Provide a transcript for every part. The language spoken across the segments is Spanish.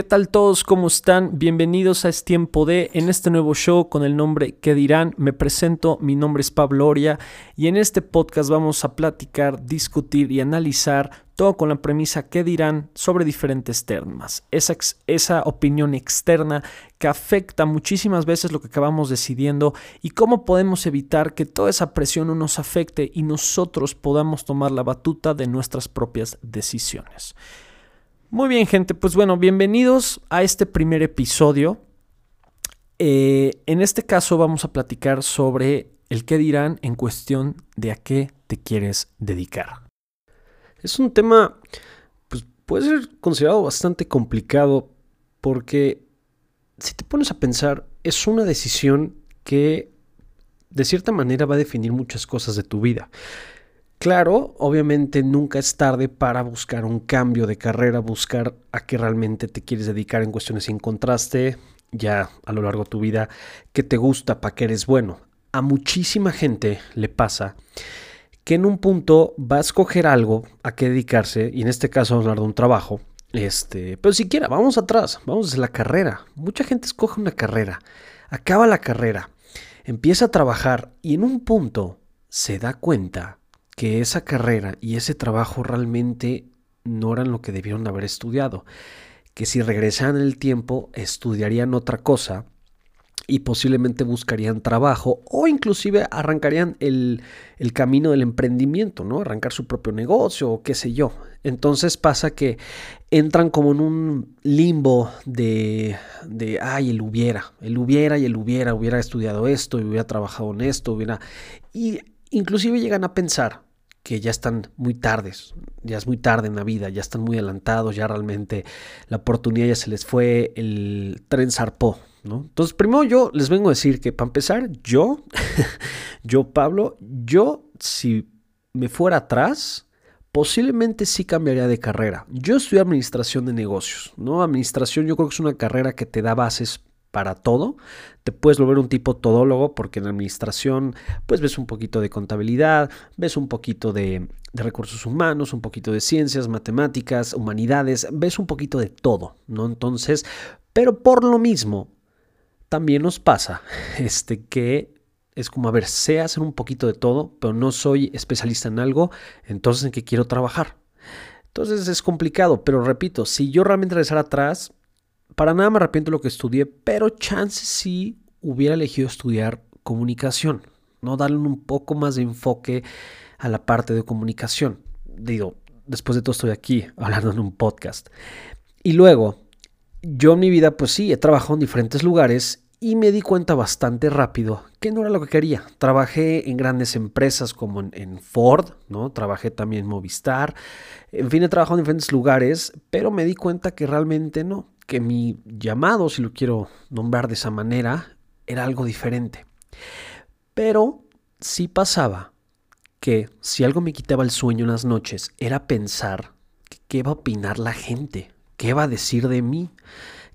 ¿Qué tal todos? ¿Cómo están? Bienvenidos a Es Tiempo de, en este nuevo show con el nombre ¿Qué dirán? Me presento, mi nombre es Pablo Oria y en este podcast vamos a platicar, discutir y analizar todo con la premisa ¿Qué dirán? sobre diferentes temas. Esa, esa opinión externa que afecta muchísimas veces lo que acabamos decidiendo y cómo podemos evitar que toda esa presión no nos afecte y nosotros podamos tomar la batuta de nuestras propias decisiones. Muy bien, gente, pues bueno, bienvenidos a este primer episodio. Eh, en este caso vamos a platicar sobre el qué dirán en cuestión de a qué te quieres dedicar. Es un tema, pues puede ser considerado bastante complicado porque si te pones a pensar, es una decisión que de cierta manera va a definir muchas cosas de tu vida. Claro, obviamente nunca es tarde para buscar un cambio de carrera, buscar a qué realmente te quieres dedicar en cuestiones si encontraste ya a lo largo de tu vida que te gusta, para que eres bueno. A muchísima gente le pasa que en un punto va a escoger algo a qué dedicarse, y en este caso vamos a hablar de un trabajo, este, pero siquiera, vamos atrás, vamos a la carrera. Mucha gente escoge una carrera, acaba la carrera, empieza a trabajar y en un punto se da cuenta que esa carrera y ese trabajo realmente no eran lo que debieron haber estudiado, que si regresaran el tiempo estudiarían otra cosa y posiblemente buscarían trabajo o inclusive arrancarían el, camino del emprendimiento, ¿no? Arrancar su propio negocio o qué sé yo. Entonces pasa que entran como en un limbo de, de, ay, el hubiera, el hubiera y el hubiera, hubiera estudiado esto y hubiera trabajado en esto, hubiera... Y inclusive llegan a pensar que ya están muy tardes, ya es muy tarde en la vida, ya están muy adelantados, ya realmente la oportunidad ya se les fue, el tren zarpó, ¿no? Entonces, primero yo les vengo a decir que para empezar, yo, yo Pablo, yo si me fuera atrás, posiblemente sí cambiaría de carrera. Yo estudié administración de negocios, ¿no? Administración yo creo que es una carrera que te da bases para todo. Te puedes volver un tipo todólogo porque en administración pues ves un poquito de contabilidad, ves un poquito de, recursos humanos, un poquito de ciencias, matemáticas, humanidades, ves un poquito de todo, ¿no? Entonces, pero por lo mismo, también nos pasa este, que es como, a ver, sé hacer un poquito de todo, pero no soy especialista en algo, entonces en qué quiero trabajar. Entonces es complicado, pero repito, si yo realmente regresara atrás, para nada me arrepiento de lo que estudié, pero chance sí hubiera elegido estudiar comunicación, no darle un poco más de enfoque a la parte de comunicación. Digo, después de todo estoy aquí hablando en un podcast. Y luego, yo en mi vida, pues sí, he trabajado en diferentes lugares y me di cuenta bastante rápido que no era lo que quería. Trabajé en grandes empresas como en, Ford, ¿no? Trabajé también en Movistar. En fin, he trabajado en diferentes lugares, pero me di cuenta que realmente no que mi llamado, si lo quiero nombrar de esa manera, era algo diferente. Pero sí pasaba que si algo me quitaba el sueño en las noches era pensar qué va a opinar la gente, qué va a decir de mí,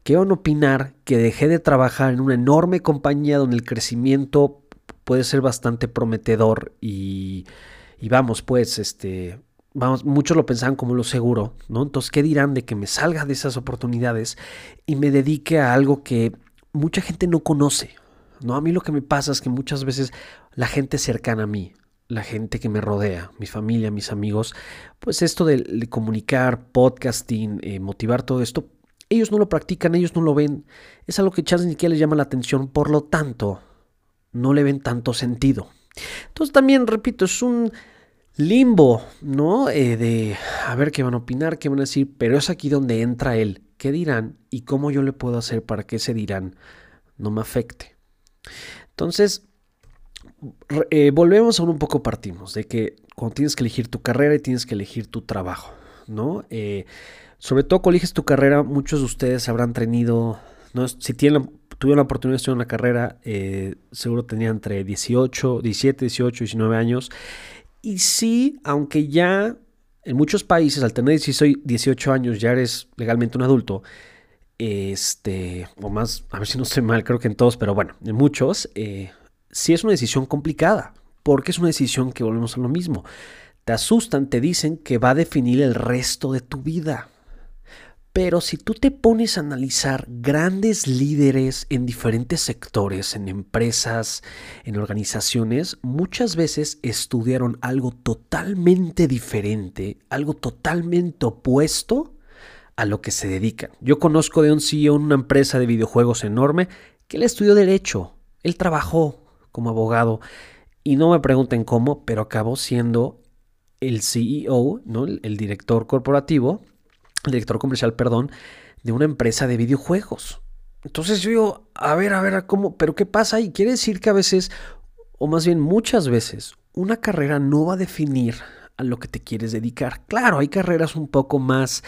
qué van a opinar que dejé de trabajar en una enorme compañía donde el crecimiento puede ser bastante prometedor y, y vamos, pues, este, vamos, muchos lo pensaban como lo seguro, ¿no? Entonces, ¿qué dirán de que me salga de esas oportunidades y me dedique a algo que mucha gente no conoce? ¿No? A mí lo que me pasa es que muchas veces la gente cercana a mí, la gente que me rodea, mi familia, mis amigos, pues esto de, comunicar, podcasting, eh, motivar todo esto, ellos no lo practican, ellos no lo ven, es algo que chance ni siquiera les llama la atención, por lo tanto, no le ven tanto sentido. Entonces también, repito, es un limbo, ¿no? Eh, de a ver qué van a opinar, qué van a decir, pero es aquí donde entra él. ¿Qué dirán y cómo yo le puedo hacer para que ese dirán no me afecte? Entonces, eh, volvemos a un poco partimos de que cuando tienes que elegir tu carrera y tienes que elegir tu trabajo, ¿no? Eh, sobre todo cuando eliges tu carrera, muchos de ustedes habrán tenido, si tuvieron la oportunidad de estudiar una carrera, seguro tenían entre 18, 17, 18, 19 años y sí, aunque ya en muchos países, al tener 18 años, ya eres legalmente un adulto, este, o más, a ver si no estoy mal, creo que en todos, pero bueno, en muchos, eh, sí es una decisión complicada, porque es una decisión que volvemos a lo mismo. Te asustan, te dicen que va a definir el resto de tu vida. Pero si tú te pones a analizar grandes líderes en diferentes sectores, en empresas, en organizaciones, muchas veces estudiaron algo totalmente diferente, algo totalmente opuesto a lo que se dedican. Yo conozco de un CEO en una empresa de videojuegos enorme que él estudió derecho, él trabajó como abogado y no me pregunten cómo, pero acabó siendo el CEO, ¿no? el director corporativo director comercial, perdón, de una empresa de videojuegos. Entonces yo digo, a ver, a ver, ¿cómo? ¿Pero qué pasa? Y quiere decir que a veces, o más bien muchas veces, una carrera no va a definir a lo que te quieres dedicar. Claro, hay carreras un poco más,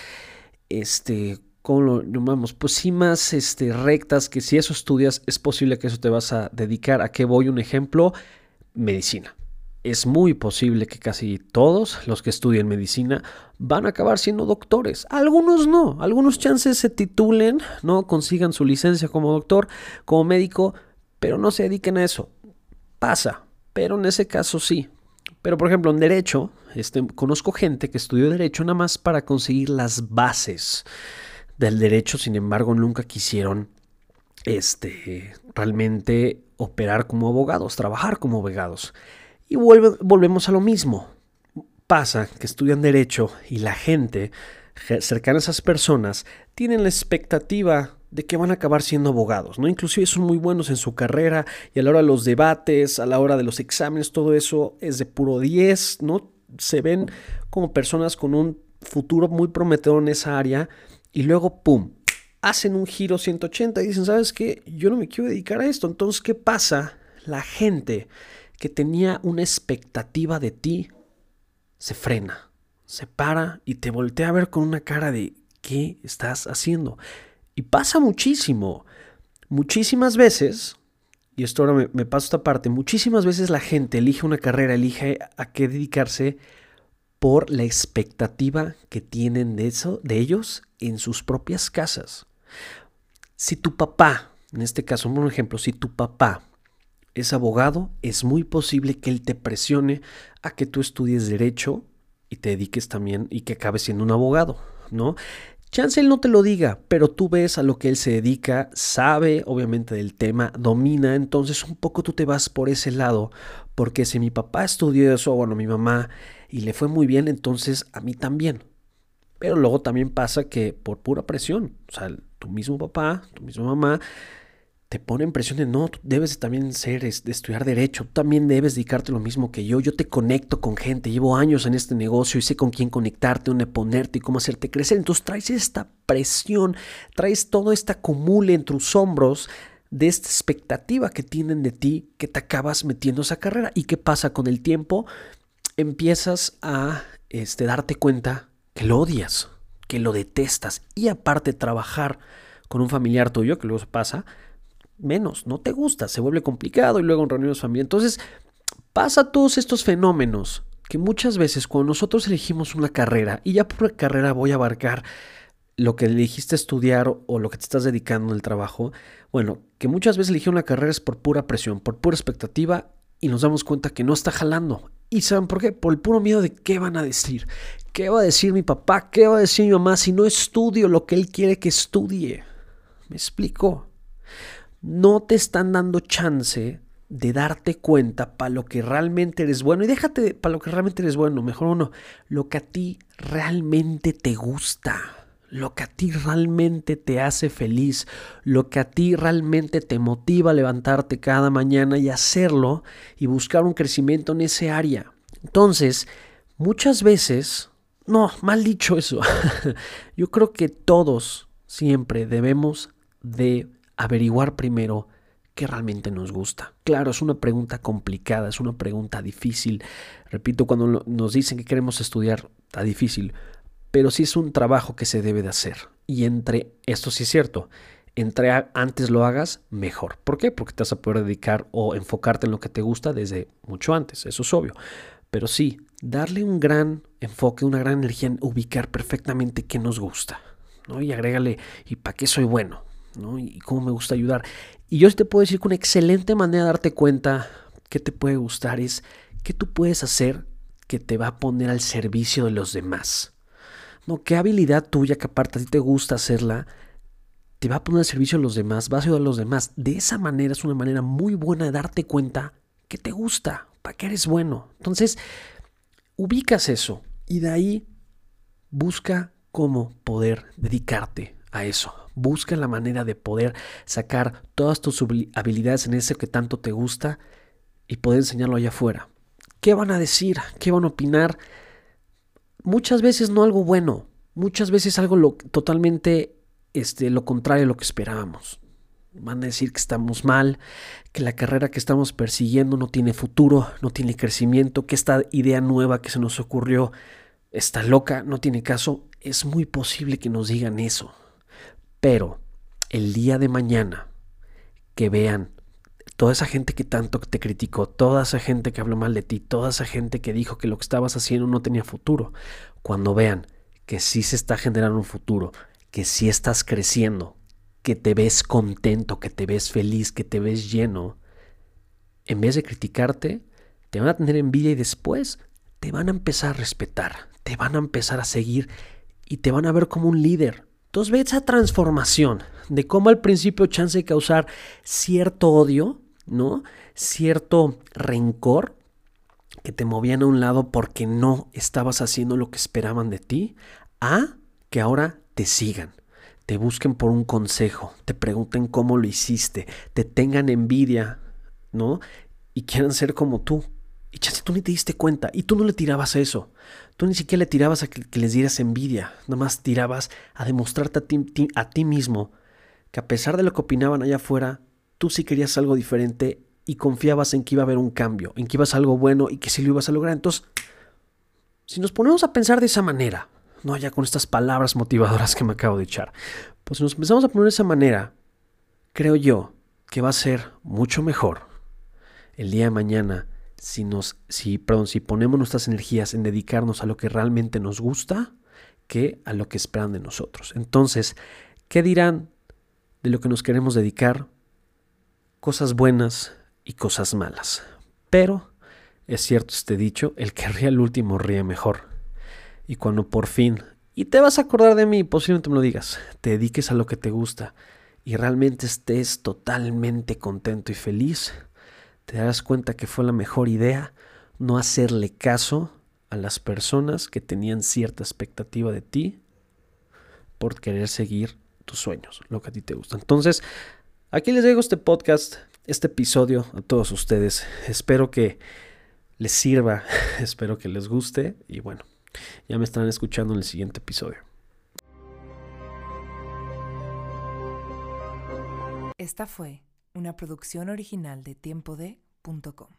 este, ¿cómo lo llamamos? Pues sí, más este, rectas, que si eso estudias, es posible que eso te vas a dedicar. ¿A qué voy? Un ejemplo, medicina es muy posible que casi todos los que estudian medicina van a acabar siendo doctores. Algunos no, algunos chances se titulen, no consigan su licencia como doctor, como médico, pero no se dediquen a eso. Pasa, pero en ese caso sí. Pero por ejemplo, en derecho, este, conozco gente que estudió derecho nada más para conseguir las bases del derecho, sin embargo, nunca quisieron este, realmente operar como abogados, trabajar como abogados. Y volvemos a lo mismo. Pasa que estudian derecho y la gente cercana a esas personas tienen la expectativa de que van a acabar siendo abogados, ¿no? Inclusive son muy buenos en su carrera y a la hora de los debates, a la hora de los exámenes, todo eso es de puro 10, ¿no? Se ven como personas con un futuro muy prometedor en esa área y luego, ¡pum!, hacen un giro 180 y dicen, ¿sabes qué? Yo no me quiero dedicar a esto. Entonces, ¿qué pasa? La gente que tenía una expectativa de ti, se frena, se para y te voltea a ver con una cara de ¿qué estás haciendo? Y pasa muchísimo. Muchísimas veces, y esto ahora me, me paso esta parte, muchísimas veces la gente elige una carrera, elige a qué dedicarse por la expectativa que tienen de eso, de ellos en sus propias casas. Si tu papá, en este caso, un ejemplo, si tu papá es abogado, es muy posible que él te presione a que tú estudies derecho y te dediques también y que acabes siendo un abogado, ¿no? Chance él no te lo diga, pero tú ves a lo que él se dedica, sabe obviamente del tema, domina, entonces un poco tú te vas por ese lado, porque si mi papá estudió eso, bueno, mi mamá, y le fue muy bien, entonces a mí también. Pero luego también pasa que por pura presión, o sea, tu mismo papá, tu misma mamá, te ponen presión de no, tú debes también ser, de estudiar derecho, tú también debes dedicarte lo mismo que yo, yo te conecto con gente, llevo años en este negocio y sé con quién conectarte, dónde ponerte y cómo hacerte crecer. Entonces traes esta presión, traes todo este acumule en tus hombros de esta expectativa que tienen de ti que te acabas metiendo esa carrera. ¿Y qué pasa con el tiempo? Empiezas a este, darte cuenta que lo odias, que lo detestas y aparte trabajar con un familiar tuyo, que luego pasa, menos, no te gusta, se vuelve complicado y luego en reuniones familiares. Entonces, pasa todos estos fenómenos que muchas veces cuando nosotros elegimos una carrera, y ya por carrera voy a abarcar lo que elegiste estudiar o lo que te estás dedicando en el trabajo, bueno, que muchas veces elegir una carrera es por pura presión, por pura expectativa y nos damos cuenta que no está jalando. ¿Y saben por qué? Por el puro miedo de qué van a decir. ¿Qué va a decir mi papá? ¿Qué va a decir mi mamá si no estudio lo que él quiere que estudie? ¿Me explico? No te están dando chance de darte cuenta para lo que realmente eres bueno. Y déjate para lo que realmente eres bueno, mejor uno, lo que a ti realmente te gusta, lo que a ti realmente te hace feliz, lo que a ti realmente te motiva a levantarte cada mañana y hacerlo y buscar un crecimiento en ese área. Entonces, muchas veces, no, mal dicho eso, yo creo que todos siempre debemos de averiguar primero qué realmente nos gusta. Claro, es una pregunta complicada, es una pregunta difícil. Repito, cuando nos dicen que queremos estudiar, está difícil, pero sí es un trabajo que se debe de hacer. Y entre, esto sí es cierto, entre antes lo hagas, mejor. ¿Por qué? Porque te vas a poder dedicar o enfocarte en lo que te gusta desde mucho antes, eso es obvio. Pero sí, darle un gran enfoque, una gran energía en ubicar perfectamente qué nos gusta. ¿no? Y agrégale, ¿y para qué soy bueno? Y cómo me gusta ayudar. Y yo te puedo decir que una excelente manera de darte cuenta qué te puede gustar es qué tú puedes hacer que te va a poner al servicio de los demás. No, qué habilidad tuya que aparte a ti te gusta hacerla, te va a poner al servicio a los demás, vas a ayudar a los demás. De esa manera es una manera muy buena de darte cuenta que te gusta, para que eres bueno. Entonces, ubicas eso y de ahí busca cómo poder dedicarte eso. Busca la manera de poder sacar todas tus habilidades en ese que tanto te gusta y poder enseñarlo allá afuera. ¿Qué van a decir? ¿Qué van a opinar? Muchas veces no algo bueno, muchas veces algo lo, totalmente este, lo contrario a lo que esperábamos. Van a decir que estamos mal, que la carrera que estamos persiguiendo no tiene futuro, no tiene crecimiento, que esta idea nueva que se nos ocurrió está loca, no tiene caso. Es muy posible que nos digan eso. Pero el día de mañana que vean toda esa gente que tanto te criticó, toda esa gente que habló mal de ti, toda esa gente que dijo que lo que estabas haciendo no tenía futuro, cuando vean que sí se está generando un futuro, que sí estás creciendo, que te ves contento, que te ves feliz, que te ves lleno, en vez de criticarte, te van a tener envidia y después te van a empezar a respetar, te van a empezar a seguir y te van a ver como un líder. Entonces ve esa transformación de cómo al principio chance de causar cierto odio, ¿no? Cierto rencor que te movían a un lado porque no estabas haciendo lo que esperaban de ti, a que ahora te sigan, te busquen por un consejo, te pregunten cómo lo hiciste, te tengan envidia, ¿no? Y quieran ser como tú. Y chance tú ni te diste cuenta y tú no le tirabas a eso. Tú ni siquiera le tirabas a que, les dieras envidia, nada más tirabas a demostrarte a ti, a ti mismo que a pesar de lo que opinaban allá afuera, tú sí querías algo diferente y confiabas en que iba a haber un cambio, en que ibas a algo bueno y que sí lo ibas a lograr. Entonces, si nos ponemos a pensar de esa manera, no ya con estas palabras motivadoras que me acabo de echar, pues si nos empezamos a poner de esa manera, creo yo que va a ser mucho mejor el día de mañana si nos, si, perdón, si ponemos nuestras energías en dedicarnos a lo que realmente nos gusta que a lo que esperan de nosotros. Entonces, ¿qué dirán de lo que nos queremos dedicar? Cosas buenas y cosas malas. Pero, es cierto este dicho, el que ríe al último ríe mejor. Y cuando por fin, y te vas a acordar de mí, posiblemente me lo digas, te dediques a lo que te gusta y realmente estés totalmente contento y feliz, te darás cuenta que fue la mejor idea no hacerle caso a las personas que tenían cierta expectativa de ti por querer seguir tus sueños, lo que a ti te gusta. Entonces, aquí les dejo este podcast, este episodio a todos ustedes. Espero que les sirva, espero que les guste y bueno, ya me estarán escuchando en el siguiente episodio. Esta fue una producción original de tiempode.com.